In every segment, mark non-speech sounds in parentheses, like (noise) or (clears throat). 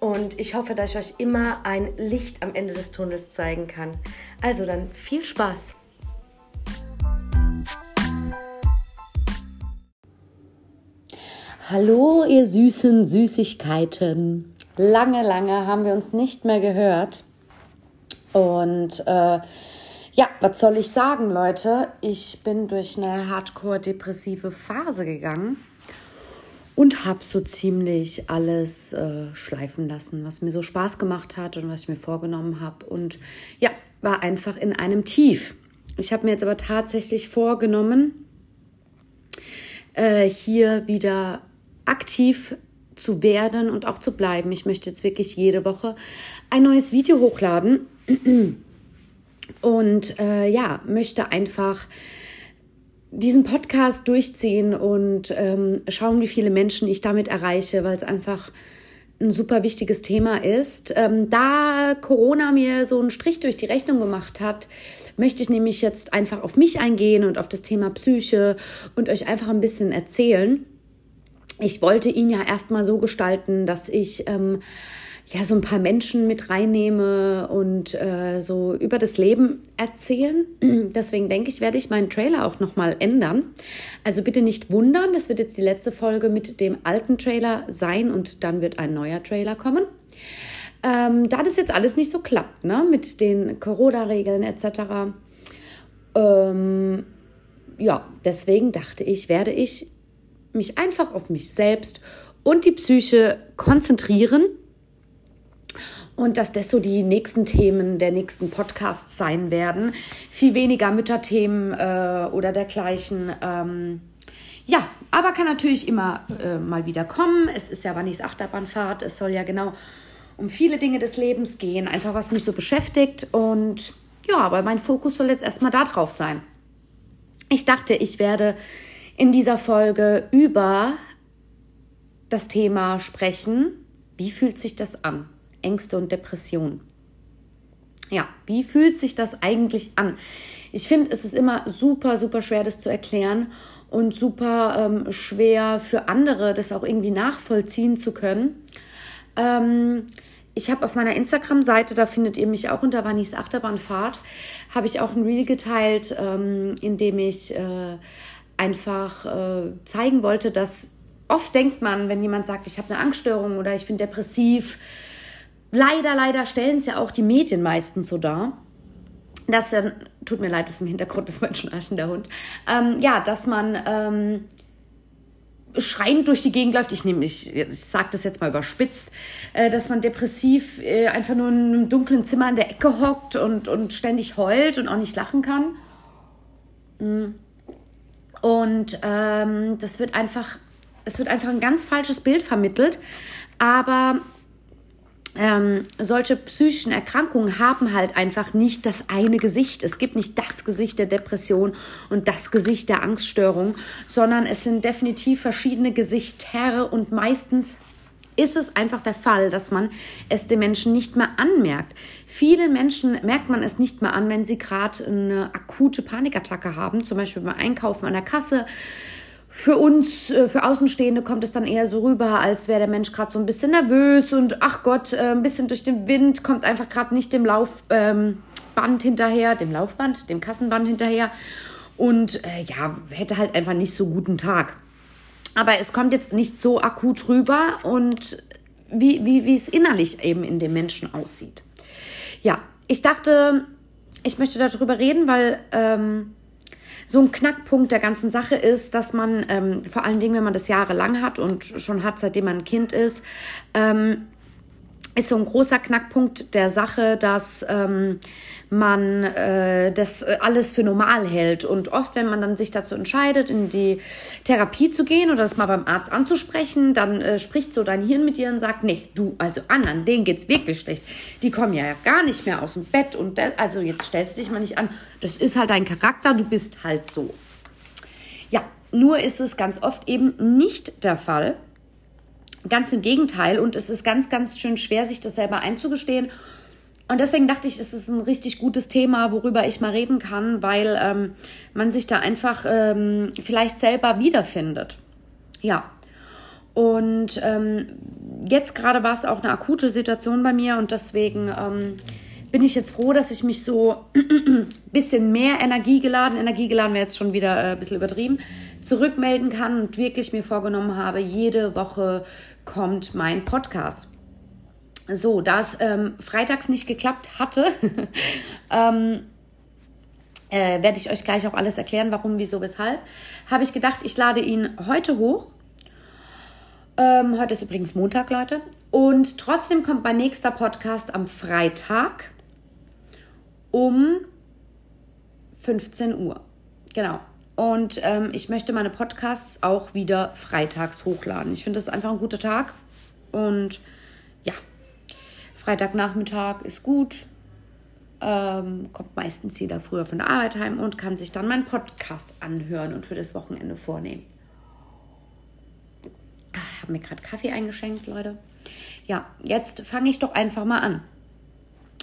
Und ich hoffe, dass ich euch immer ein Licht am Ende des Tunnels zeigen kann. Also dann viel Spaß! Hallo, ihr süßen Süßigkeiten. Lange, lange haben wir uns nicht mehr gehört. Und äh, ja, was soll ich sagen, Leute? Ich bin durch eine hardcore-depressive Phase gegangen und habe so ziemlich alles äh, schleifen lassen, was mir so Spaß gemacht hat und was ich mir vorgenommen habe. Und ja, war einfach in einem Tief. Ich habe mir jetzt aber tatsächlich vorgenommen, äh, hier wieder aktiv zu werden und auch zu bleiben. Ich möchte jetzt wirklich jede Woche ein neues Video hochladen und äh, ja, möchte einfach diesen Podcast durchziehen und ähm, schauen, wie viele Menschen ich damit erreiche, weil es einfach ein super wichtiges Thema ist. Ähm, da Corona mir so einen Strich durch die Rechnung gemacht hat, möchte ich nämlich jetzt einfach auf mich eingehen und auf das Thema Psyche und euch einfach ein bisschen erzählen. Ich wollte ihn ja erstmal so gestalten, dass ich ähm, ja so ein paar Menschen mit reinnehme und äh, so über das Leben erzählen. (clears throat) Deswegen denke ich, werde ich meinen Trailer auch noch mal ändern. Also bitte nicht wundern, das wird jetzt die letzte Folge mit dem alten Trailer sein und dann wird ein neuer Trailer kommen. Ähm, da das jetzt alles nicht so klappt, ne, mit den Corona-Regeln etc. Ähm, ja, deswegen dachte ich, werde ich mich einfach auf mich selbst und die Psyche konzentrieren und dass das so die nächsten Themen der nächsten Podcasts sein werden. Viel weniger Mütterthemen äh, oder dergleichen. Ähm, ja, aber kann natürlich immer äh, mal wieder kommen. Es ist ja Wannys Achterbahnfahrt. Es soll ja genau um viele Dinge des Lebens gehen. Einfach was mich so beschäftigt. Und ja, aber mein Fokus soll jetzt erstmal darauf sein. Ich dachte, ich werde in dieser Folge über das Thema sprechen. Wie fühlt sich das an? Ängste und Depressionen. Ja, wie fühlt sich das eigentlich an? Ich finde, es ist immer super, super schwer, das zu erklären und super ähm, schwer für andere, das auch irgendwie nachvollziehen zu können. Ähm, ich habe auf meiner Instagram-Seite, da findet ihr mich auch unter Vannis Achterbahnfahrt, habe ich auch ein Reel geteilt, ähm, in dem ich äh, einfach äh, zeigen wollte, dass oft denkt man, wenn jemand sagt, ich habe eine Angststörung oder ich bin depressiv, leider, leider stellen es ja auch die Medien meistens so dar. Das äh, tut mir leid, das ist im Hintergrund des Menschenarchen der Hund. Ähm, ja, dass man ähm, schreiend durch die Gegend läuft. Ich nehme, ich, ich sage das jetzt mal überspitzt, äh, dass man depressiv äh, einfach nur in einem dunklen Zimmer in der Ecke hockt und, und ständig heult und auch nicht lachen kann. Mm. Und ähm, das wird einfach, es wird einfach ein ganz falsches Bild vermittelt. Aber ähm, solche psychischen Erkrankungen haben halt einfach nicht das eine Gesicht. Es gibt nicht das Gesicht der Depression und das Gesicht der Angststörung, sondern es sind definitiv verschiedene Gesichter und meistens ist es einfach der Fall, dass man es den Menschen nicht mehr anmerkt. Vielen Menschen merkt man es nicht mehr an, wenn sie gerade eine akute Panikattacke haben, zum Beispiel beim Einkaufen an der Kasse für uns, äh, für Außenstehende kommt es dann eher so rüber, als wäre der Mensch gerade so ein bisschen nervös und ach Gott, äh, ein bisschen durch den Wind, kommt einfach gerade nicht dem Laufband ähm, hinterher, dem Laufband, dem Kassenband hinterher und äh, ja, hätte halt einfach nicht so guten Tag. Aber es kommt jetzt nicht so akut rüber und wie, wie, wie es innerlich eben in dem Menschen aussieht. Ja, ich dachte, ich möchte darüber reden, weil ähm, so ein Knackpunkt der ganzen Sache ist, dass man, ähm, vor allen Dingen, wenn man das jahrelang hat und schon hat, seitdem man ein Kind ist, ähm, ist so ein großer Knackpunkt der Sache, dass ähm, man äh, das alles für normal hält. Und oft, wenn man dann sich dazu entscheidet, in die Therapie zu gehen oder das mal beim Arzt anzusprechen, dann äh, spricht so dein Hirn mit dir und sagt, nee, du, also anderen, denen geht's wirklich schlecht. Die kommen ja gar nicht mehr aus dem Bett und also jetzt stellst du dich mal nicht an. Das ist halt dein Charakter, du bist halt so. Ja, nur ist es ganz oft eben nicht der Fall. Ganz im Gegenteil. Und es ist ganz, ganz schön schwer, sich das selber einzugestehen. Und deswegen dachte ich, es ist ein richtig gutes Thema, worüber ich mal reden kann, weil ähm, man sich da einfach ähm, vielleicht selber wiederfindet. Ja. Und ähm, jetzt gerade war es auch eine akute Situation bei mir und deswegen ähm, bin ich jetzt froh, dass ich mich so ein (clears throat) bisschen mehr energiegeladen, energiegeladen wäre jetzt schon wieder äh, ein bisschen übertrieben, zurückmelden kann und wirklich mir vorgenommen habe, jede Woche kommt mein Podcast. So, da es ähm, freitags nicht geklappt hatte, (laughs) ähm, äh, werde ich euch gleich auch alles erklären, warum, wieso, weshalb, habe ich gedacht, ich lade ihn heute hoch. Ähm, heute ist übrigens Montag, Leute. Und trotzdem kommt mein nächster Podcast am Freitag um 15 Uhr. Genau. Und ähm, ich möchte meine Podcasts auch wieder freitags hochladen. Ich finde das einfach ein guter Tag. Und ja, Freitagnachmittag ist gut. Ähm, kommt meistens jeder früher von der Arbeit heim und kann sich dann meinen Podcast anhören und für das Wochenende vornehmen. Ich ah, habe mir gerade Kaffee eingeschenkt, Leute. Ja, jetzt fange ich doch einfach mal an.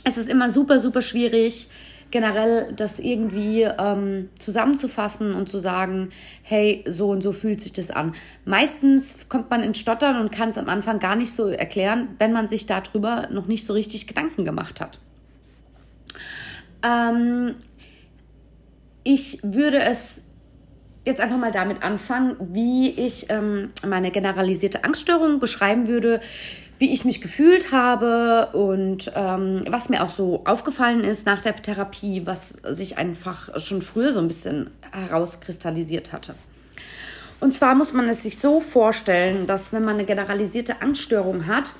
Es ist immer super, super schwierig, generell das irgendwie ähm, zusammenzufassen und zu sagen, hey, so und so fühlt sich das an. Meistens kommt man ins Stottern und kann es am Anfang gar nicht so erklären, wenn man sich darüber noch nicht so richtig Gedanken gemacht hat. Ähm, ich würde es jetzt einfach mal damit anfangen, wie ich ähm, meine generalisierte Angststörung beschreiben würde, wie ich mich gefühlt habe und ähm, was mir auch so aufgefallen ist nach der Therapie, was sich einfach schon früher so ein bisschen herauskristallisiert hatte. Und zwar muss man es sich so vorstellen, dass wenn man eine generalisierte Angststörung hat,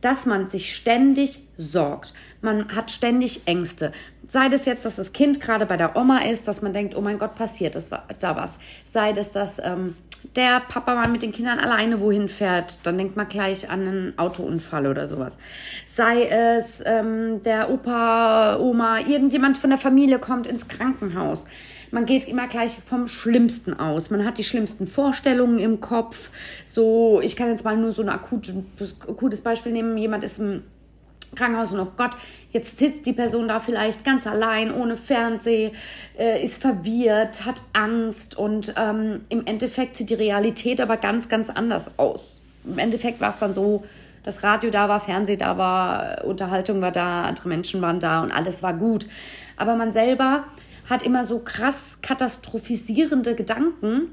dass man sich ständig sorgt. Man hat ständig Ängste. Sei das jetzt, dass das Kind gerade bei der Oma ist, dass man denkt, oh mein Gott, passiert da was. Sei das, dass ähm, der Papa mal mit den Kindern alleine wohin fährt, dann denkt man gleich an einen Autounfall oder sowas. Sei es ähm, der Opa, Oma, irgendjemand von der Familie kommt ins Krankenhaus. Man geht immer gleich vom Schlimmsten aus. Man hat die schlimmsten Vorstellungen im Kopf. So, ich kann jetzt mal nur so ein akutes Beispiel nehmen. Jemand ist im Krankenhaus und oh Gott, jetzt sitzt die Person da vielleicht ganz allein, ohne Fernseh, äh, ist verwirrt, hat Angst und ähm, im Endeffekt sieht die Realität aber ganz, ganz anders aus. Im Endeffekt war es dann so, dass Radio da war, Fernseh da war, Unterhaltung war da, andere Menschen waren da und alles war gut. Aber man selber hat immer so krass katastrophisierende Gedanken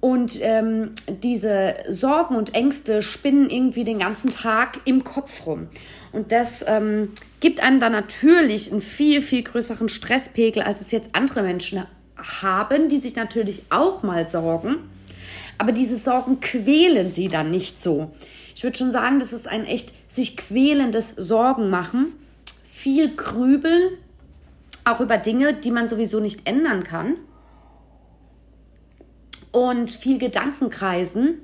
und ähm, diese Sorgen und Ängste spinnen irgendwie den ganzen Tag im Kopf rum. Und das ähm, gibt einem dann natürlich einen viel, viel größeren Stresspegel, als es jetzt andere Menschen haben, die sich natürlich auch mal sorgen. Aber diese Sorgen quälen sie dann nicht so. Ich würde schon sagen, das ist ein echt sich quälendes Sorgen machen, viel grübeln, auch über Dinge, die man sowieso nicht ändern kann und viel Gedankenkreisen.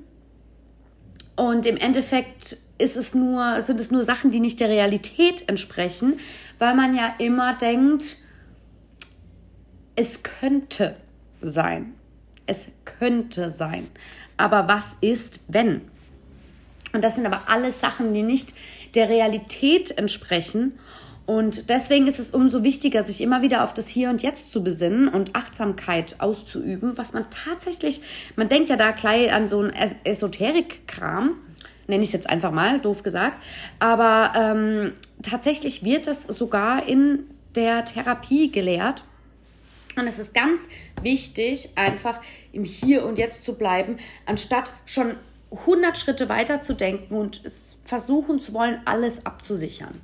Und im Endeffekt ist es nur, sind es nur Sachen, die nicht der Realität entsprechen, weil man ja immer denkt, es könnte sein. Es könnte sein. Aber was ist, wenn? Und das sind aber alles Sachen, die nicht der Realität entsprechen und deswegen ist es umso wichtiger, sich immer wieder auf das Hier und Jetzt zu besinnen und Achtsamkeit auszuüben, was man tatsächlich, man denkt ja da gleich an so einen Esoterik-Kram, nenne ich es jetzt einfach mal, doof gesagt, aber ähm, tatsächlich wird das sogar in der Therapie gelehrt. Und es ist ganz wichtig, einfach im Hier und Jetzt zu bleiben, anstatt schon 100 Schritte weiter zu denken und es versuchen zu wollen, alles abzusichern.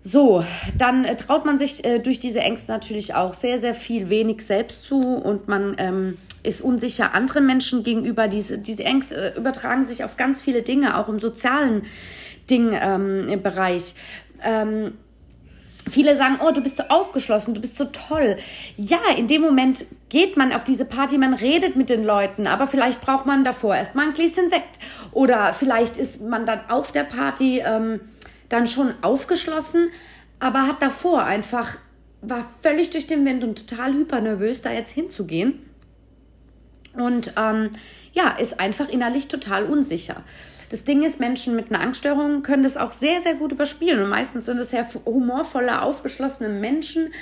So, dann äh, traut man sich äh, durch diese Ängste natürlich auch sehr, sehr viel wenig selbst zu und man ähm, ist unsicher anderen Menschen gegenüber. Diese, diese Ängste äh, übertragen sich auf ganz viele Dinge, auch im sozialen Ding, ähm, im Bereich. Ähm, Viele sagen, oh, du bist so aufgeschlossen, du bist so toll. Ja, in dem Moment geht man auf diese Party, man redet mit den Leuten, aber vielleicht braucht man davor erstmal ein Gläschen Sekt. Oder vielleicht ist man dann auf der Party ähm, dann schon aufgeschlossen, aber hat davor einfach, war völlig durch den Wind und total hypernervös, da jetzt hinzugehen. Und ähm, ja, ist einfach innerlich total unsicher. Das Ding ist, Menschen mit einer Angststörung können das auch sehr, sehr gut überspielen. Und meistens sind es sehr humorvolle, aufgeschlossene Menschen,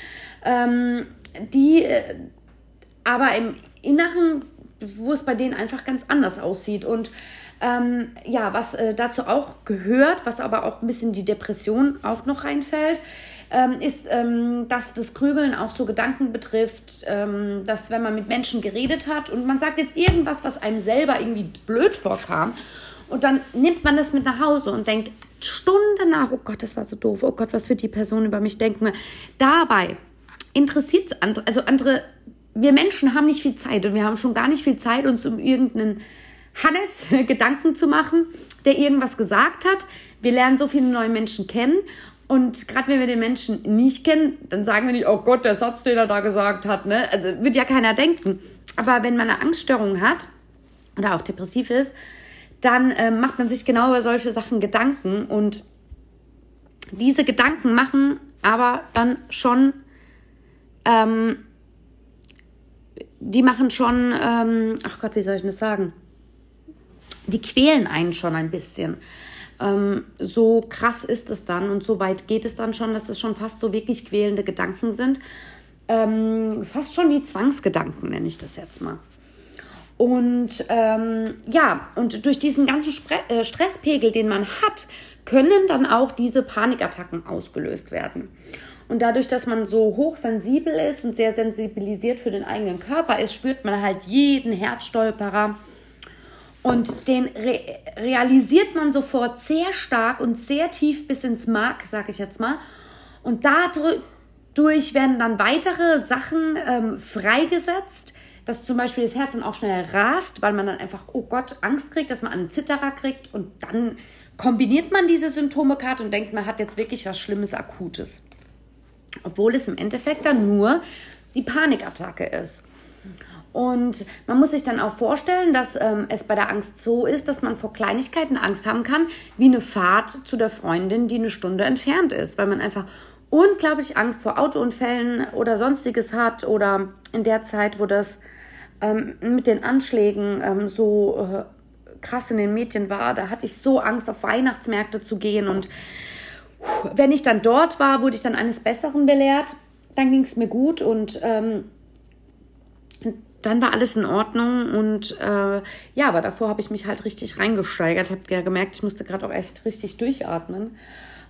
ähm, die äh, aber im Inneren, wo es bei denen einfach ganz anders aussieht. Und ähm, ja, was äh, dazu auch gehört, was aber auch ein bisschen die Depression auch noch reinfällt, ähm, ist, ähm, dass das Grübeln auch so Gedanken betrifft, ähm, dass wenn man mit Menschen geredet hat und man sagt jetzt irgendwas, was einem selber irgendwie blöd vorkam und dann nimmt man das mit nach Hause und denkt Stunden nach, oh Gott, das war so doof, oh Gott, was wird die Person über mich denken. Dabei interessiert es andere, also andere, wir Menschen haben nicht viel Zeit und wir haben schon gar nicht viel Zeit, uns um irgendeinen Hannes (laughs) Gedanken zu machen, der irgendwas gesagt hat. Wir lernen so viele neue Menschen kennen und gerade wenn wir den Menschen nicht kennen, dann sagen wir nicht, oh Gott, der Satz, den er da gesagt hat, ne? Also wird ja keiner denken. Aber wenn man eine Angststörung hat oder auch depressiv ist, dann äh, macht man sich genau über solche Sachen Gedanken und diese Gedanken machen aber dann schon, ähm, die machen schon, ähm, ach Gott, wie soll ich das sagen? Die quälen einen schon ein bisschen. Ähm, so krass ist es dann und so weit geht es dann schon, dass es schon fast so wirklich quälende Gedanken sind. Ähm, fast schon wie Zwangsgedanken nenne ich das jetzt mal. Und ähm, ja, und durch diesen ganzen Spre äh, Stresspegel, den man hat, können dann auch diese Panikattacken ausgelöst werden. Und dadurch, dass man so hochsensibel ist und sehr sensibilisiert für den eigenen Körper ist, spürt man halt jeden Herzstolperer. Und den re realisiert man sofort sehr stark und sehr tief bis ins Mark, sag ich jetzt mal. Und dadurch werden dann weitere Sachen ähm, freigesetzt, dass zum Beispiel das Herz dann auch schnell rast, weil man dann einfach, oh Gott, Angst kriegt, dass man einen Zitterer kriegt und dann kombiniert man diese Symptome-Karte und denkt, man hat jetzt wirklich was Schlimmes, Akutes. Obwohl es im Endeffekt dann nur die Panikattacke ist. Und man muss sich dann auch vorstellen, dass ähm, es bei der Angst so ist, dass man vor Kleinigkeiten Angst haben kann, wie eine Fahrt zu der Freundin, die eine Stunde entfernt ist, weil man einfach unglaublich Angst vor Autounfällen oder sonstiges hat oder in der Zeit, wo das ähm, mit den Anschlägen ähm, so äh, krass in den Medien war, da hatte ich so Angst, auf Weihnachtsmärkte zu gehen. Und wenn ich dann dort war, wurde ich dann eines Besseren belehrt. Dann ging es mir gut und ähm, dann war alles in Ordnung. Und äh, ja, aber davor habe ich mich halt richtig reingesteigert. Habe ja gemerkt, ich musste gerade auch echt richtig durchatmen.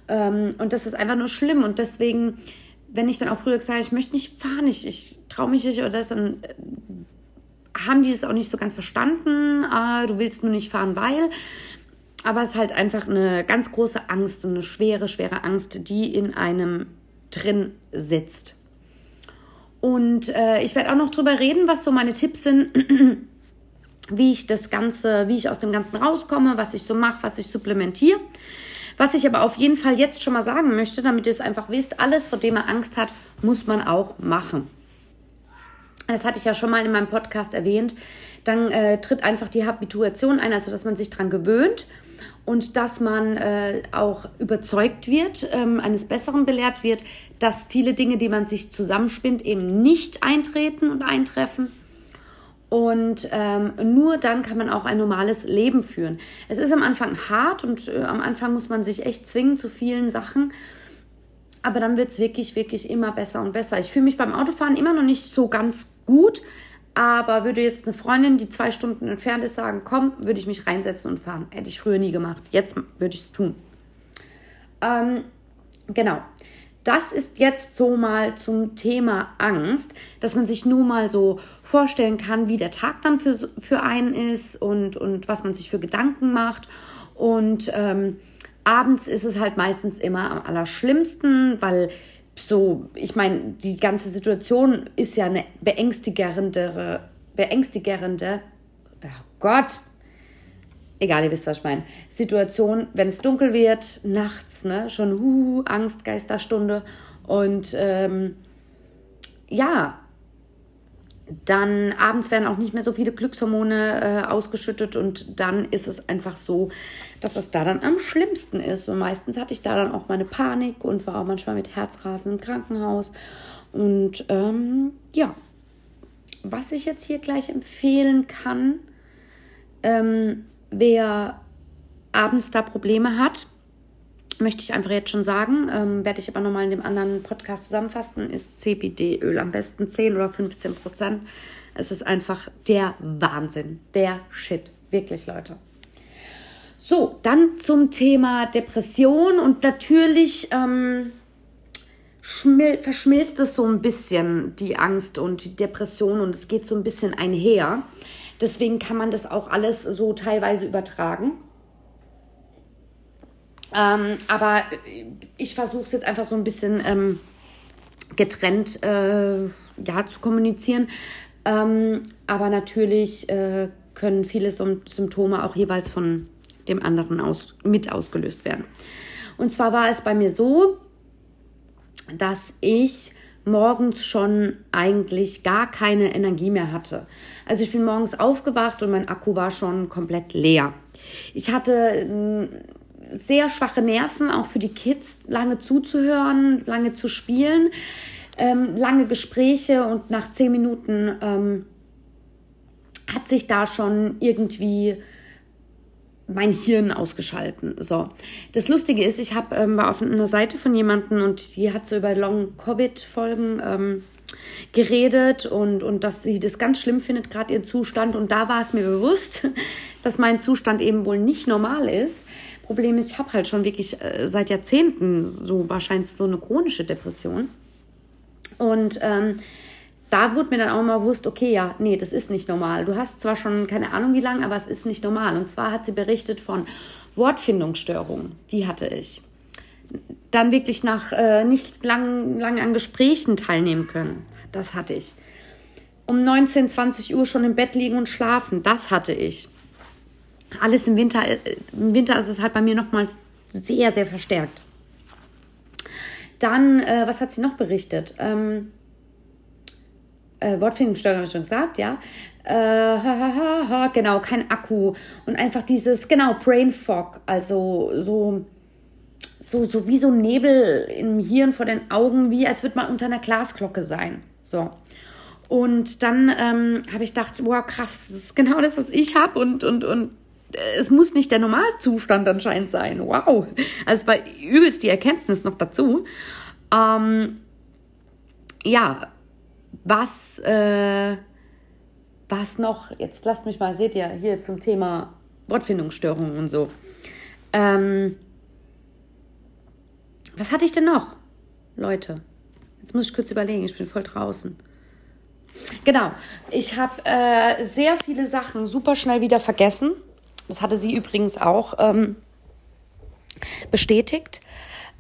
Ähm, und das ist einfach nur schlimm. Und deswegen, wenn ich dann auch früher gesagt habe, ich möchte nicht fahren, ich, ich traue mich nicht oder das, dann haben die das auch nicht so ganz verstanden. Ah, du willst nur nicht fahren, weil. Aber es ist halt einfach eine ganz große Angst und eine schwere, schwere Angst, die in einem drin sitzt. Und äh, ich werde auch noch drüber reden, was so meine Tipps sind, (clears throat) wie ich das Ganze, wie ich aus dem Ganzen rauskomme, was ich so mache, was ich supplementiere. Was ich aber auf jeden Fall jetzt schon mal sagen möchte, damit ihr es einfach wisst, alles, vor dem man Angst hat, muss man auch machen. Das hatte ich ja schon mal in meinem Podcast erwähnt, dann äh, tritt einfach die Habituation ein, also dass man sich daran gewöhnt und dass man äh, auch überzeugt wird, ähm, eines Besseren belehrt wird, dass viele Dinge, die man sich zusammenspinnt, eben nicht eintreten und eintreffen. Und ähm, nur dann kann man auch ein normales Leben führen. Es ist am Anfang hart und äh, am Anfang muss man sich echt zwingen zu vielen Sachen. Aber dann wird es wirklich, wirklich immer besser und besser. Ich fühle mich beim Autofahren immer noch nicht so ganz gut, aber würde jetzt eine Freundin, die zwei Stunden entfernt ist, sagen, komm, würde ich mich reinsetzen und fahren. Hätte ich früher nie gemacht. Jetzt würde ich es tun. Ähm, genau. Das ist jetzt so mal zum Thema Angst, dass man sich nur mal so vorstellen kann, wie der Tag dann für, für einen ist und, und was man sich für Gedanken macht. Und ähm, abends ist es halt meistens immer am allerschlimmsten, weil so, ich meine, die ganze Situation ist ja eine beängstigendere, beängstigende, oh Gott, egal, ihr wisst, was ich meine, Situation, wenn es dunkel wird, nachts, ne, schon uh, Angst, Geisterstunde. Und ähm, ja, dann abends werden auch nicht mehr so viele Glückshormone äh, ausgeschüttet und dann ist es einfach so, dass es da dann am schlimmsten ist. Und meistens hatte ich da dann auch meine Panik und war auch manchmal mit Herzrasen im Krankenhaus. Und ähm, ja, was ich jetzt hier gleich empfehlen kann, ähm, wer abends da Probleme hat, möchte ich einfach jetzt schon sagen, ähm, werde ich aber nochmal in dem anderen Podcast zusammenfassen, ist CBD-Öl am besten 10 oder 15 Prozent. Es ist einfach der Wahnsinn, der Shit, wirklich Leute. So, dann zum Thema Depression und natürlich ähm, verschmilzt es so ein bisschen die Angst und die Depression und es geht so ein bisschen einher. Deswegen kann man das auch alles so teilweise übertragen. Ähm, aber ich versuche es jetzt einfach so ein bisschen ähm, getrennt äh, ja, zu kommunizieren. Ähm, aber natürlich äh, können viele Symptome auch jeweils von dem anderen aus, mit ausgelöst werden. Und zwar war es bei mir so, dass ich morgens schon eigentlich gar keine Energie mehr hatte. Also ich bin morgens aufgewacht und mein Akku war schon komplett leer. Ich hatte sehr schwache Nerven, auch für die Kids, lange zuzuhören, lange zu spielen, ähm, lange Gespräche und nach zehn Minuten ähm, hat sich da schon irgendwie mein Hirn ausgeschalten. So. Das Lustige ist, ich habe ähm, war auf einer Seite von jemandem und die hat so über Long-Covid-Folgen ähm, geredet und, und dass sie das ganz schlimm findet, gerade ihren Zustand. Und da war es mir bewusst, (laughs) dass mein Zustand eben wohl nicht normal ist. Problem ist, ich habe halt schon wirklich äh, seit Jahrzehnten so wahrscheinlich so eine chronische Depression. Und ähm, da wurde mir dann auch mal bewusst, okay, ja, nee, das ist nicht normal. Du hast zwar schon keine Ahnung wie lange, aber es ist nicht normal. Und zwar hat sie berichtet von Wortfindungsstörungen. Die hatte ich. Dann wirklich nach äh, nicht lang, lang an Gesprächen teilnehmen können. Das hatte ich. Um 19, 20 Uhr schon im Bett liegen und schlafen. Das hatte ich alles im Winter, äh, im Winter ist es halt bei mir nochmal sehr, sehr verstärkt. Dann, äh, was hat sie noch berichtet? Ähm, äh, Wortfindungsstörung habe ich schon gesagt, ja. Äh, ha, ha, ha, genau, kein Akku. Und einfach dieses, genau, Brain Fog, also so, so, so wie so Nebel im Hirn vor den Augen, wie als würde man unter einer Glasglocke sein. So. Und dann ähm, habe ich gedacht, wow, krass, das ist genau das, was ich habe und, und, und es muss nicht der Normalzustand anscheinend sein. Wow. Also es war übelst die Erkenntnis noch dazu. Ähm, ja, was, äh, was noch, jetzt lasst mich mal, seht ihr, hier zum Thema Wortfindungsstörungen und so. Ähm, was hatte ich denn noch, Leute? Jetzt muss ich kurz überlegen, ich bin voll draußen. Genau, ich habe äh, sehr viele Sachen super schnell wieder vergessen. Das hatte sie übrigens auch ähm, bestätigt.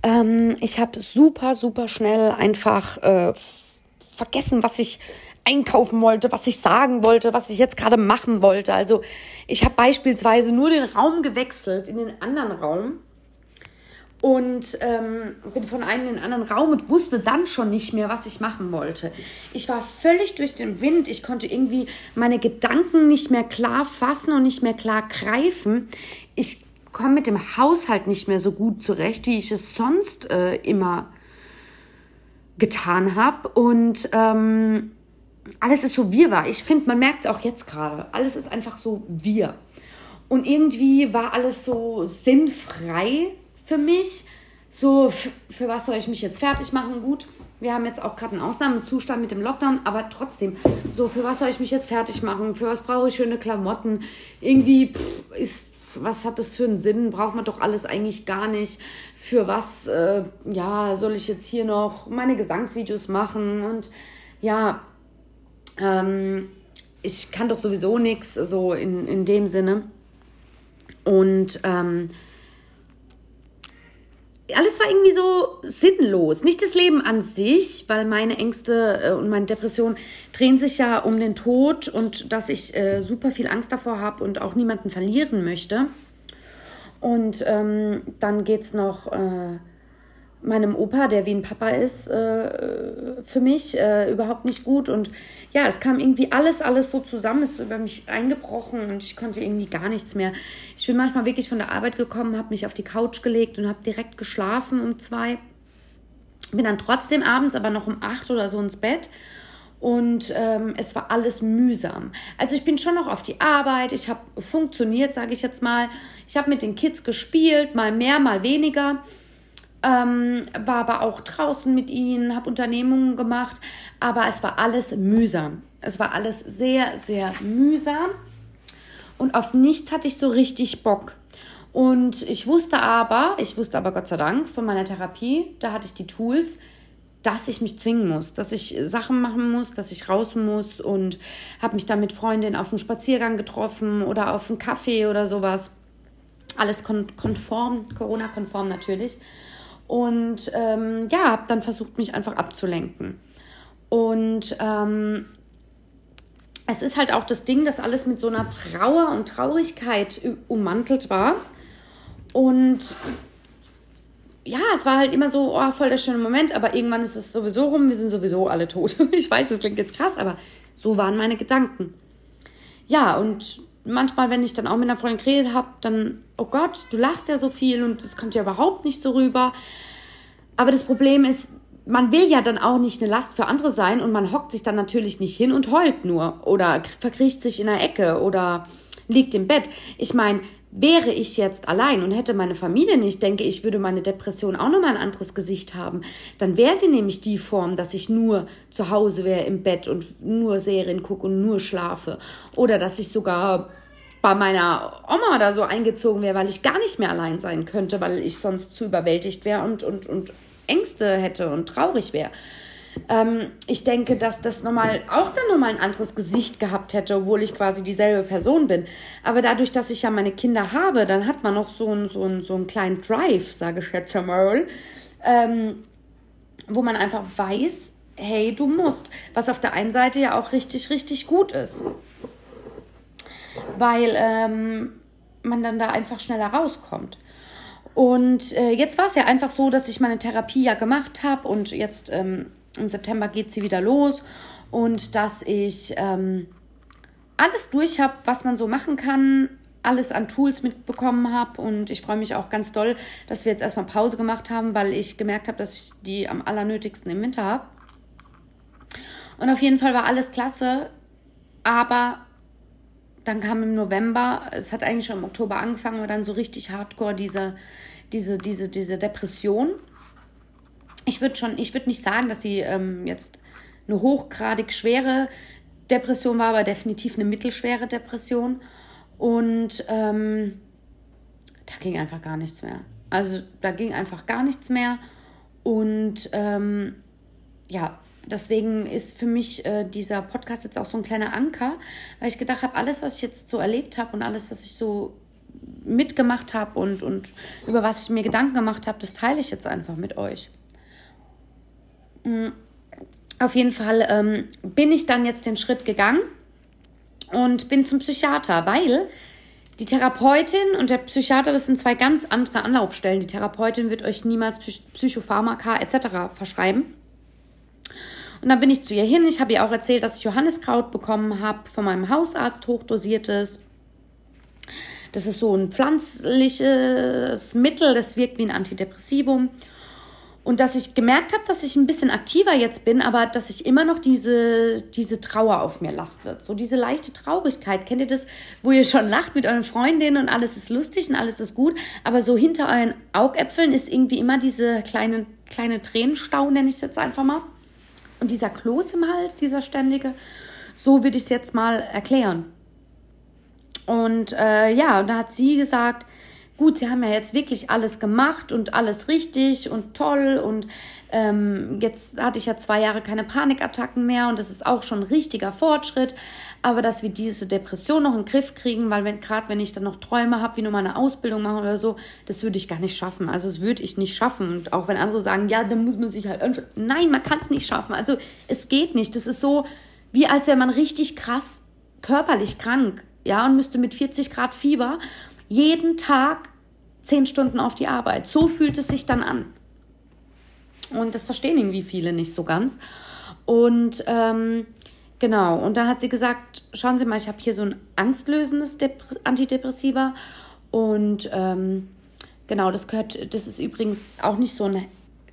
Ähm, ich habe super, super schnell einfach äh, vergessen, was ich einkaufen wollte, was ich sagen wollte, was ich jetzt gerade machen wollte. Also ich habe beispielsweise nur den Raum gewechselt in den anderen Raum und ähm, bin von einem in den anderen Raum und wusste dann schon nicht mehr, was ich machen wollte. Ich war völlig durch den Wind. Ich konnte irgendwie meine Gedanken nicht mehr klar fassen und nicht mehr klar greifen. Ich komme mit dem Haushalt nicht mehr so gut zurecht, wie ich es sonst äh, immer getan habe. Und ähm, alles ist so wirrwarr. Ich finde, man merkt es auch jetzt gerade. Alles ist einfach so wir. Und irgendwie war alles so sinnfrei für mich, so für was soll ich mich jetzt fertig machen? Gut, wir haben jetzt auch gerade einen Ausnahmezustand mit dem Lockdown, aber trotzdem, so für was soll ich mich jetzt fertig machen? Für was brauche ich schöne Klamotten? Irgendwie pff, ist was hat das für einen Sinn? Braucht man doch alles eigentlich gar nicht. Für was, äh, ja, soll ich jetzt hier noch meine Gesangsvideos machen? Und ja, ähm, ich kann doch sowieso nichts, so in, in dem Sinne. Und ähm, alles war irgendwie so sinnlos. Nicht das Leben an sich, weil meine Ängste äh, und meine Depression drehen sich ja um den Tod und dass ich äh, super viel Angst davor habe und auch niemanden verlieren möchte. Und ähm, dann geht es noch äh, meinem Opa, der wie ein Papa ist, äh, für mich äh, überhaupt nicht gut. Und ja, es kam irgendwie alles, alles so zusammen, es ist über mich eingebrochen und ich konnte irgendwie gar nichts mehr. Ich bin manchmal wirklich von der Arbeit gekommen, habe mich auf die Couch gelegt und habe direkt geschlafen um zwei. Bin dann trotzdem abends, aber noch um acht oder so ins Bett. Und ähm, es war alles mühsam. Also ich bin schon noch auf die Arbeit, ich habe funktioniert, sage ich jetzt mal. Ich habe mit den Kids gespielt, mal mehr, mal weniger ähm, war aber auch draußen mit ihnen, habe Unternehmungen gemacht, aber es war alles mühsam. Es war alles sehr, sehr mühsam und auf nichts hatte ich so richtig Bock. Und ich wusste aber, ich wusste aber Gott sei Dank von meiner Therapie, da hatte ich die Tools, dass ich mich zwingen muss, dass ich Sachen machen muss, dass ich raus muss und habe mich dann mit Freundinnen auf einen Spaziergang getroffen oder auf einen Kaffee oder sowas. Alles kon konform, Corona-konform natürlich. Und ähm, ja, habe dann versucht, mich einfach abzulenken. Und ähm, es ist halt auch das Ding, dass alles mit so einer Trauer und Traurigkeit ummantelt war. Und ja, es war halt immer so, oh, voll der schöne Moment, aber irgendwann ist es sowieso rum, wir sind sowieso alle tot. (laughs) ich weiß, das klingt jetzt krass, aber so waren meine Gedanken. Ja, und manchmal, wenn ich dann auch mit einer Freundin geredet habe, dann, oh Gott, du lachst ja so viel und es kommt ja überhaupt nicht so rüber. Aber das Problem ist, man will ja dann auch nicht eine Last für andere sein und man hockt sich dann natürlich nicht hin und heult nur oder verkriecht sich in der Ecke oder liegt im Bett. Ich meine, wäre ich jetzt allein und hätte meine Familie nicht, denke ich, würde meine Depression auch nochmal ein anderes Gesicht haben. Dann wäre sie nämlich die Form, dass ich nur zu Hause wäre im Bett und nur Serien gucke und nur schlafe. Oder dass ich sogar bei meiner Oma da so eingezogen wäre, weil ich gar nicht mehr allein sein könnte, weil ich sonst zu überwältigt wäre und, und, und Ängste hätte und traurig wäre. Ähm, ich denke, dass das nochmal auch dann nochmal ein anderes Gesicht gehabt hätte, obwohl ich quasi dieselbe Person bin. Aber dadurch, dass ich ja meine Kinder habe, dann hat man noch so einen, so einen, so einen kleinen Drive, sage ich jetzt einmal, ähm, wo man einfach weiß, hey, du musst. Was auf der einen Seite ja auch richtig, richtig gut ist weil ähm, man dann da einfach schneller rauskommt. Und äh, jetzt war es ja einfach so, dass ich meine Therapie ja gemacht habe und jetzt ähm, im September geht sie wieder los und dass ich ähm, alles durch habe, was man so machen kann, alles an Tools mitbekommen habe und ich freue mich auch ganz doll, dass wir jetzt erstmal Pause gemacht haben, weil ich gemerkt habe, dass ich die am allernötigsten im Winter habe. Und auf jeden Fall war alles klasse, aber dann kam im November, es hat eigentlich schon im Oktober angefangen, aber dann so richtig hardcore diese, diese, diese, diese Depression. Ich würde schon, ich würde nicht sagen, dass sie ähm, jetzt eine hochgradig schwere Depression war, aber definitiv eine mittelschwere Depression. Und ähm, da ging einfach gar nichts mehr. Also da ging einfach gar nichts mehr. Und ähm, ja, deswegen ist für mich äh, dieser Podcast jetzt auch so ein kleiner Anker, weil ich gedacht habe, alles, was ich jetzt so erlebt habe und alles, was ich so mitgemacht habe und, und über was ich mir Gedanken gemacht habe, das teile ich jetzt einfach mit euch. Mhm. Auf jeden Fall ähm, bin ich dann jetzt den Schritt gegangen und bin zum Psychiater, weil die Therapeutin und der Psychiater, das sind zwei ganz andere Anlaufstellen. Die Therapeutin wird euch niemals Psychopharmaka etc. verschreiben. Und dann bin ich zu ihr hin. Ich habe ihr auch erzählt, dass ich Johanniskraut bekommen habe von meinem Hausarzt, hochdosiertes. Das ist so ein pflanzliches Mittel, das wirkt wie ein Antidepressivum. Und dass ich gemerkt habe, dass ich ein bisschen aktiver jetzt bin, aber dass ich immer noch diese, diese Trauer auf mir lastet. So diese leichte Traurigkeit. Kennt ihr das, wo ihr schon lacht mit euren Freundinnen und alles ist lustig und alles ist gut, aber so hinter euren Augäpfeln ist irgendwie immer diese kleine, kleine Tränenstau, nenne ich es jetzt einfach mal. Und dieser Kloß im Hals, dieser ständige, so würde ich es jetzt mal erklären. Und äh, ja, und da hat sie gesagt, gut, sie haben ja jetzt wirklich alles gemacht und alles richtig und toll und ähm, jetzt hatte ich ja zwei Jahre keine Panikattacken mehr und das ist auch schon ein richtiger Fortschritt. Aber dass wir diese Depression noch in den Griff kriegen, weil wenn gerade wenn ich dann noch Träume habe, wie nur mal eine Ausbildung machen oder so, das würde ich gar nicht schaffen. Also das würde ich nicht schaffen. Und auch wenn andere sagen, ja, dann muss man sich halt. Nein, man kann es nicht schaffen. Also es geht nicht. Das ist so, wie als wäre man richtig krass körperlich krank, ja, und müsste mit 40 Grad Fieber jeden Tag zehn Stunden auf die Arbeit. So fühlt es sich dann an. Und das verstehen irgendwie viele nicht so ganz. Und ähm, genau, und da hat sie gesagt, schauen Sie mal, ich habe hier so ein angstlösendes Depr Antidepressiva. Und ähm, genau, das gehört, das ist übrigens auch nicht so ein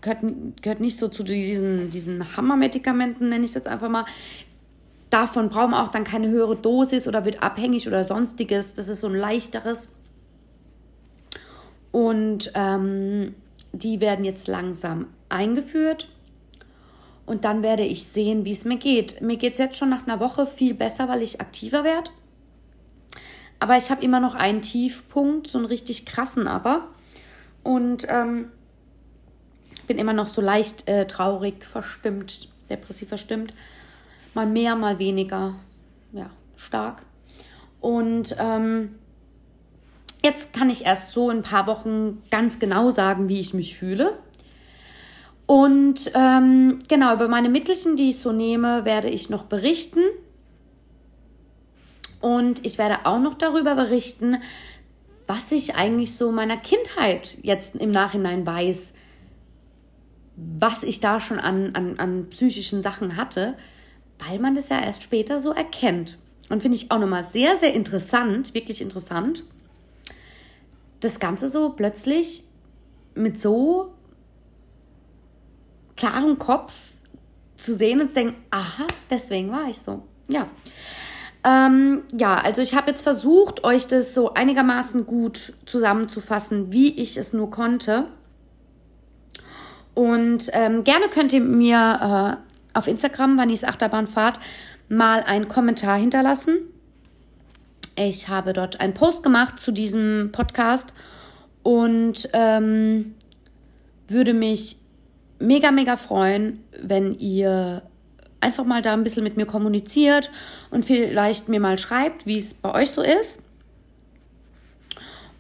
gehört, gehört nicht so zu diesen, diesen Hammermedikamenten, nenne ich es jetzt einfach mal. Davon brauchen wir auch dann keine höhere Dosis oder wird abhängig oder sonstiges. Das ist so ein leichteres. Und ähm, die werden jetzt langsam eingeführt. Und dann werde ich sehen, wie es mir geht. Mir geht es jetzt schon nach einer Woche viel besser, weil ich aktiver werde. Aber ich habe immer noch einen Tiefpunkt, so einen richtig krassen aber. Und ähm, bin immer noch so leicht äh, traurig, verstimmt, depressiv verstimmt. Mal mehr, mal weniger, ja, stark. Und ähm, jetzt kann ich erst so in ein paar Wochen ganz genau sagen, wie ich mich fühle. Und ähm, genau, über meine Mittelchen, die ich so nehme, werde ich noch berichten. Und ich werde auch noch darüber berichten, was ich eigentlich so meiner Kindheit jetzt im Nachhinein weiß, was ich da schon an, an, an psychischen Sachen hatte, weil man das ja erst später so erkennt. Und finde ich auch nochmal sehr, sehr interessant, wirklich interessant, das Ganze so plötzlich mit so klarem Kopf zu sehen und zu denken, aha, deswegen war ich so. Ja. Ähm, ja, also ich habe jetzt versucht, euch das so einigermaßen gut zusammenzufassen, wie ich es nur konnte. Und ähm, gerne könnt ihr mir äh, auf Instagram, Vanis Achterbahnfahrt, mal einen Kommentar hinterlassen. Ich habe dort einen Post gemacht zu diesem Podcast und ähm, würde mich mega, mega freuen, wenn ihr einfach mal da ein bisschen mit mir kommuniziert und vielleicht mir mal schreibt, wie es bei euch so ist.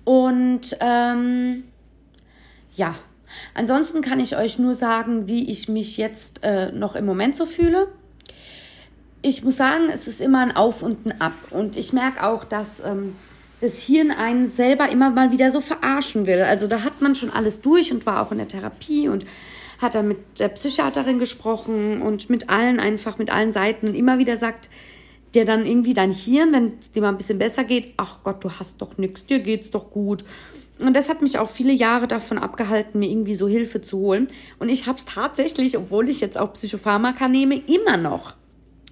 Und ähm, ja, ansonsten kann ich euch nur sagen, wie ich mich jetzt äh, noch im Moment so fühle. Ich muss sagen, es ist immer ein Auf und ein Ab. Und ich merke auch, dass ähm, das Hirn einen selber immer mal wieder so verarschen will. Also da hat man schon alles durch und war auch in der Therapie und hat er mit der Psychiaterin gesprochen und mit allen einfach, mit allen Seiten und immer wieder sagt dir dann irgendwie dein Hirn, wenn es dir mal ein bisschen besser geht, ach Gott, du hast doch nichts, dir geht's doch gut. Und das hat mich auch viele Jahre davon abgehalten, mir irgendwie so Hilfe zu holen. Und ich habe es tatsächlich, obwohl ich jetzt auch Psychopharmaka nehme, immer noch.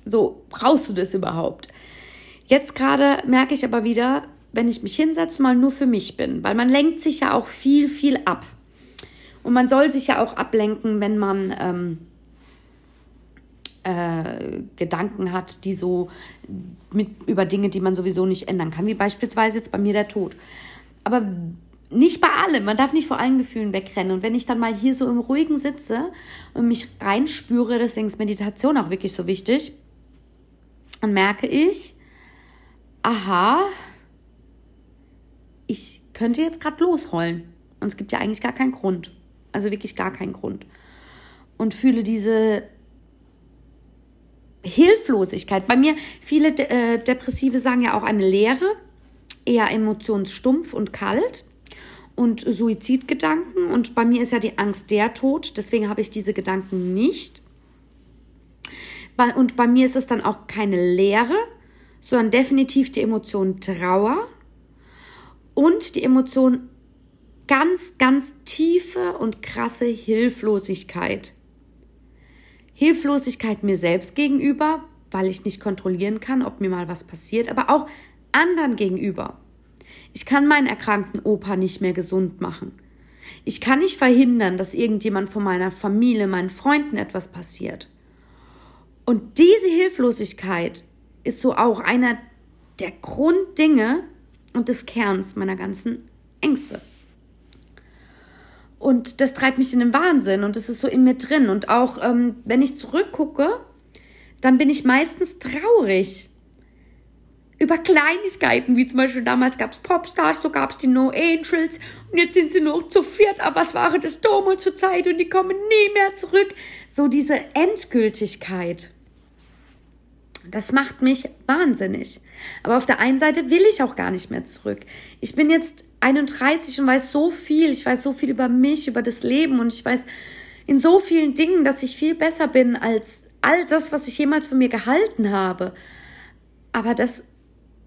So, brauchst du das überhaupt? Jetzt gerade merke ich aber wieder, wenn ich mich hinsetze, mal nur für mich bin, weil man lenkt sich ja auch viel, viel ab. Und man soll sich ja auch ablenken, wenn man ähm, äh, Gedanken hat, die so mit, über Dinge, die man sowieso nicht ändern kann, wie beispielsweise jetzt bei mir der Tod. Aber nicht bei allem. Man darf nicht vor allen Gefühlen wegrennen. Und wenn ich dann mal hier so im Ruhigen sitze und mich reinspüre, deswegen ist Meditation auch wirklich so wichtig, dann merke ich, aha, ich könnte jetzt gerade losheulen. Und es gibt ja eigentlich gar keinen Grund. Also wirklich gar keinen Grund. Und fühle diese Hilflosigkeit. Bei mir, viele äh, Depressive sagen ja auch eine Leere, eher emotionsstumpf und kalt und Suizidgedanken. Und bei mir ist ja die Angst der Tod, deswegen habe ich diese Gedanken nicht. Und bei mir ist es dann auch keine Leere, sondern definitiv die Emotion Trauer und die Emotion ganz, ganz tiefe und krasse Hilflosigkeit. Hilflosigkeit mir selbst gegenüber, weil ich nicht kontrollieren kann, ob mir mal was passiert, aber auch anderen gegenüber. Ich kann meinen erkrankten Opa nicht mehr gesund machen. Ich kann nicht verhindern, dass irgendjemand von meiner Familie, meinen Freunden etwas passiert. Und diese Hilflosigkeit ist so auch einer der Grunddinge und des Kerns meiner ganzen Ängste. Und das treibt mich in den Wahnsinn und das ist so in mir drin. Und auch ähm, wenn ich zurückgucke, dann bin ich meistens traurig. Über Kleinigkeiten, wie zum Beispiel damals gab es Popstars, so gab es die No Angels und jetzt sind sie nur zu viert, aber es war das Domo zur Zeit und die kommen nie mehr zurück. So diese Endgültigkeit. Das macht mich wahnsinnig. Aber auf der einen Seite will ich auch gar nicht mehr zurück. Ich bin jetzt 31 und weiß so viel. Ich weiß so viel über mich, über das Leben und ich weiß in so vielen Dingen, dass ich viel besser bin als all das, was ich jemals von mir gehalten habe. Aber das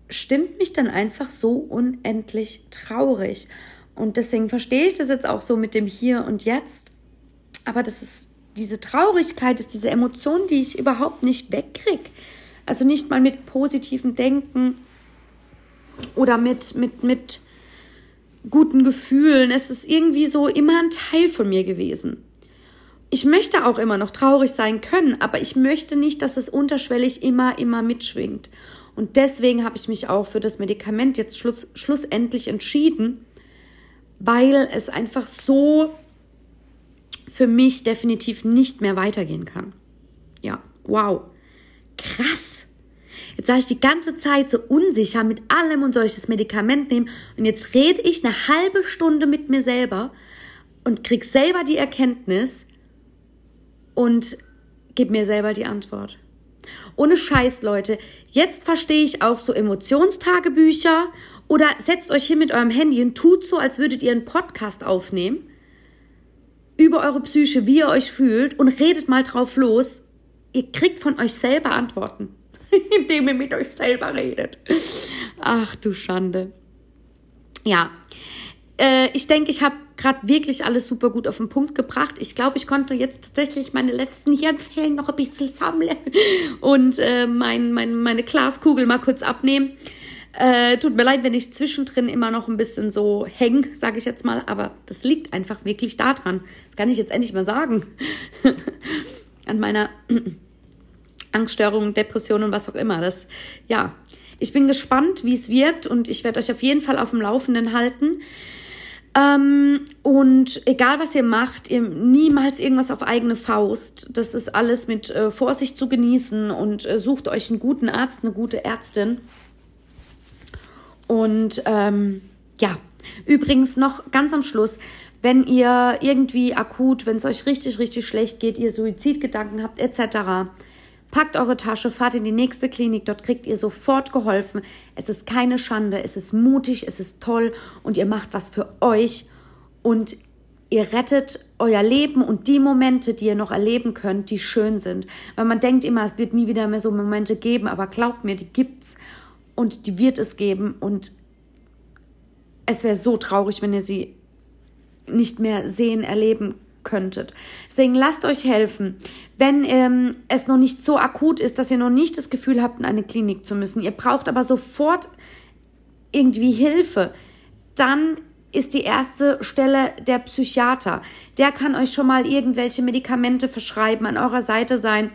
stimmt mich dann einfach so unendlich traurig. Und deswegen verstehe ich das jetzt auch so mit dem Hier und Jetzt. Aber das ist diese Traurigkeit, ist diese Emotion, die ich überhaupt nicht wegkriege. Also nicht mal mit positivem Denken oder mit, mit, mit guten Gefühlen. Es ist irgendwie so immer ein Teil von mir gewesen. Ich möchte auch immer noch traurig sein können, aber ich möchte nicht, dass es unterschwellig immer, immer mitschwingt. Und deswegen habe ich mich auch für das Medikament jetzt schluss, schlussendlich entschieden, weil es einfach so für mich definitiv nicht mehr weitergehen kann. Ja, wow. Krass. Jetzt sage ich die ganze Zeit so unsicher mit allem und soll ich das Medikament nehmen und jetzt rede ich eine halbe Stunde mit mir selber und krieg selber die Erkenntnis und gib mir selber die Antwort. Ohne Scheiß, Leute. Jetzt verstehe ich auch so Emotionstagebücher oder setzt euch hier mit eurem Handy und tut so, als würdet ihr einen Podcast aufnehmen über eure Psyche, wie ihr euch fühlt und redet mal drauf los. Ihr kriegt von euch selber Antworten, (laughs) indem ihr mit euch selber redet. Ach du Schande. Ja, äh, ich denke, ich habe gerade wirklich alles super gut auf den Punkt gebracht. Ich glaube, ich konnte jetzt tatsächlich meine letzten Hirnzellen noch ein bisschen sammeln (laughs) und äh, mein, mein, meine Glaskugel mal kurz abnehmen. Äh, tut mir leid, wenn ich zwischendrin immer noch ein bisschen so häng, sage ich jetzt mal, aber das liegt einfach wirklich daran. Das kann ich jetzt endlich mal sagen. (laughs) An meiner Angststörung, Depression und was auch immer. Das, ja, ich bin gespannt, wie es wirkt und ich werde euch auf jeden Fall auf dem Laufenden halten. Ähm, und egal was ihr macht, ihr niemals irgendwas auf eigene Faust. Das ist alles mit äh, Vorsicht zu genießen und äh, sucht euch einen guten Arzt, eine gute Ärztin. Und ähm, ja, übrigens noch ganz am Schluss, wenn ihr irgendwie akut, wenn es euch richtig, richtig schlecht geht, ihr Suizidgedanken habt, etc., Packt eure Tasche, fahrt in die nächste Klinik, dort kriegt ihr sofort geholfen. Es ist keine Schande, es ist mutig, es ist toll und ihr macht was für euch und ihr rettet euer Leben und die Momente, die ihr noch erleben könnt, die schön sind. Weil man denkt immer, es wird nie wieder mehr so Momente geben, aber glaubt mir, die gibt's und die wird es geben und es wäre so traurig, wenn ihr sie nicht mehr sehen, erleben könntet. Deswegen lasst euch helfen. Wenn ähm, es noch nicht so akut ist, dass ihr noch nicht das Gefühl habt, in eine Klinik zu müssen, ihr braucht aber sofort irgendwie Hilfe, dann ist die erste Stelle der Psychiater. Der kann euch schon mal irgendwelche Medikamente verschreiben, an eurer Seite sein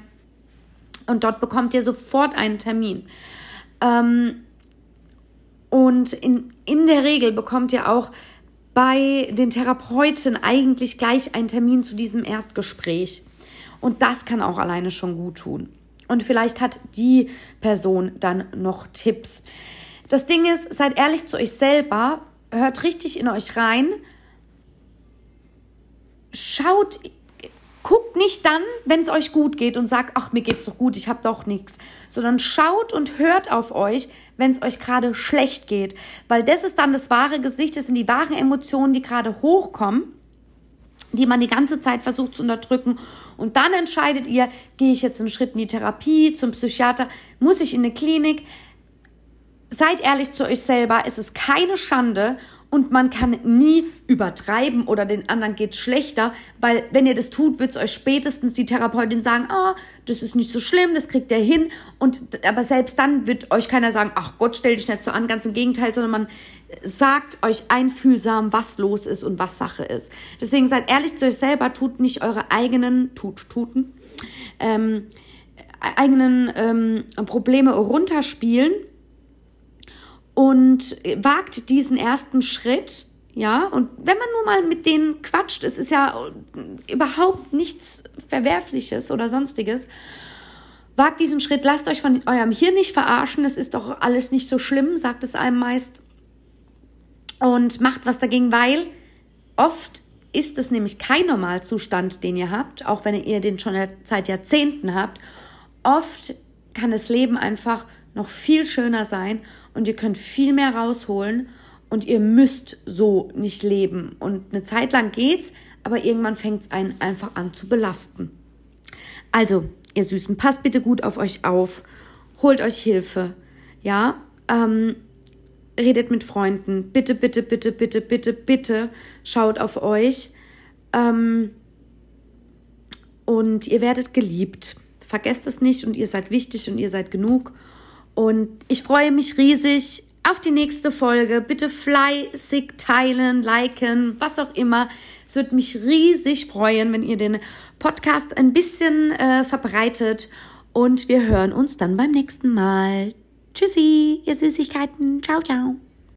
und dort bekommt ihr sofort einen Termin. Ähm, und in, in der Regel bekommt ihr auch bei den Therapeuten eigentlich gleich einen Termin zu diesem Erstgespräch. Und das kann auch alleine schon gut tun. Und vielleicht hat die Person dann noch Tipps. Das Ding ist, seid ehrlich zu euch selber, hört richtig in euch rein, schaut Guckt nicht dann, wenn es euch gut geht und sagt, ach, mir geht's doch gut, ich habe doch nichts, sondern schaut und hört auf euch, wenn es euch gerade schlecht geht, weil das ist dann das wahre Gesicht, das sind die wahren Emotionen, die gerade hochkommen, die man die ganze Zeit versucht zu unterdrücken. Und dann entscheidet ihr, gehe ich jetzt einen Schritt in die Therapie, zum Psychiater, muss ich in eine Klinik? Seid ehrlich zu euch selber, es ist keine Schande und man kann nie übertreiben oder den anderen geht's schlechter, weil wenn ihr das tut, wird's euch spätestens die Therapeutin sagen, ah, das ist nicht so schlimm, das kriegt er hin und aber selbst dann wird euch keiner sagen, ach Gott, stell dich nicht so an, ganz im Gegenteil, sondern man sagt euch einfühlsam, was los ist und was Sache ist. Deswegen seid ehrlich zu euch selber, tut nicht eure eigenen, tut, tuten, ähm, eigenen ähm, Probleme runterspielen und wagt diesen ersten Schritt, ja, und wenn man nur mal mit denen quatscht, es ist ja überhaupt nichts Verwerfliches oder sonstiges. Wagt diesen Schritt, lasst euch von eurem Hirn nicht verarschen, es ist doch alles nicht so schlimm, sagt es einem meist. Und macht was dagegen, weil oft ist es nämlich kein Normalzustand, den ihr habt, auch wenn ihr den schon seit Jahrzehnten habt. Oft kann das Leben einfach noch viel schöner sein und ihr könnt viel mehr rausholen und ihr müsst so nicht leben. Und eine Zeit lang geht's, aber irgendwann fängt es einen einfach an zu belasten. Also, ihr Süßen, passt bitte gut auf euch auf, holt euch Hilfe, ja, ähm, redet mit Freunden, bitte, bitte, bitte, bitte, bitte, bitte schaut auf euch ähm, und ihr werdet geliebt. Vergesst es nicht und ihr seid wichtig und ihr seid genug. Und ich freue mich riesig auf die nächste Folge. Bitte fleißig teilen, liken, was auch immer. Es würde mich riesig freuen, wenn ihr den Podcast ein bisschen äh, verbreitet. Und wir hören uns dann beim nächsten Mal. Tschüssi, ihr Süßigkeiten. Ciao, ciao.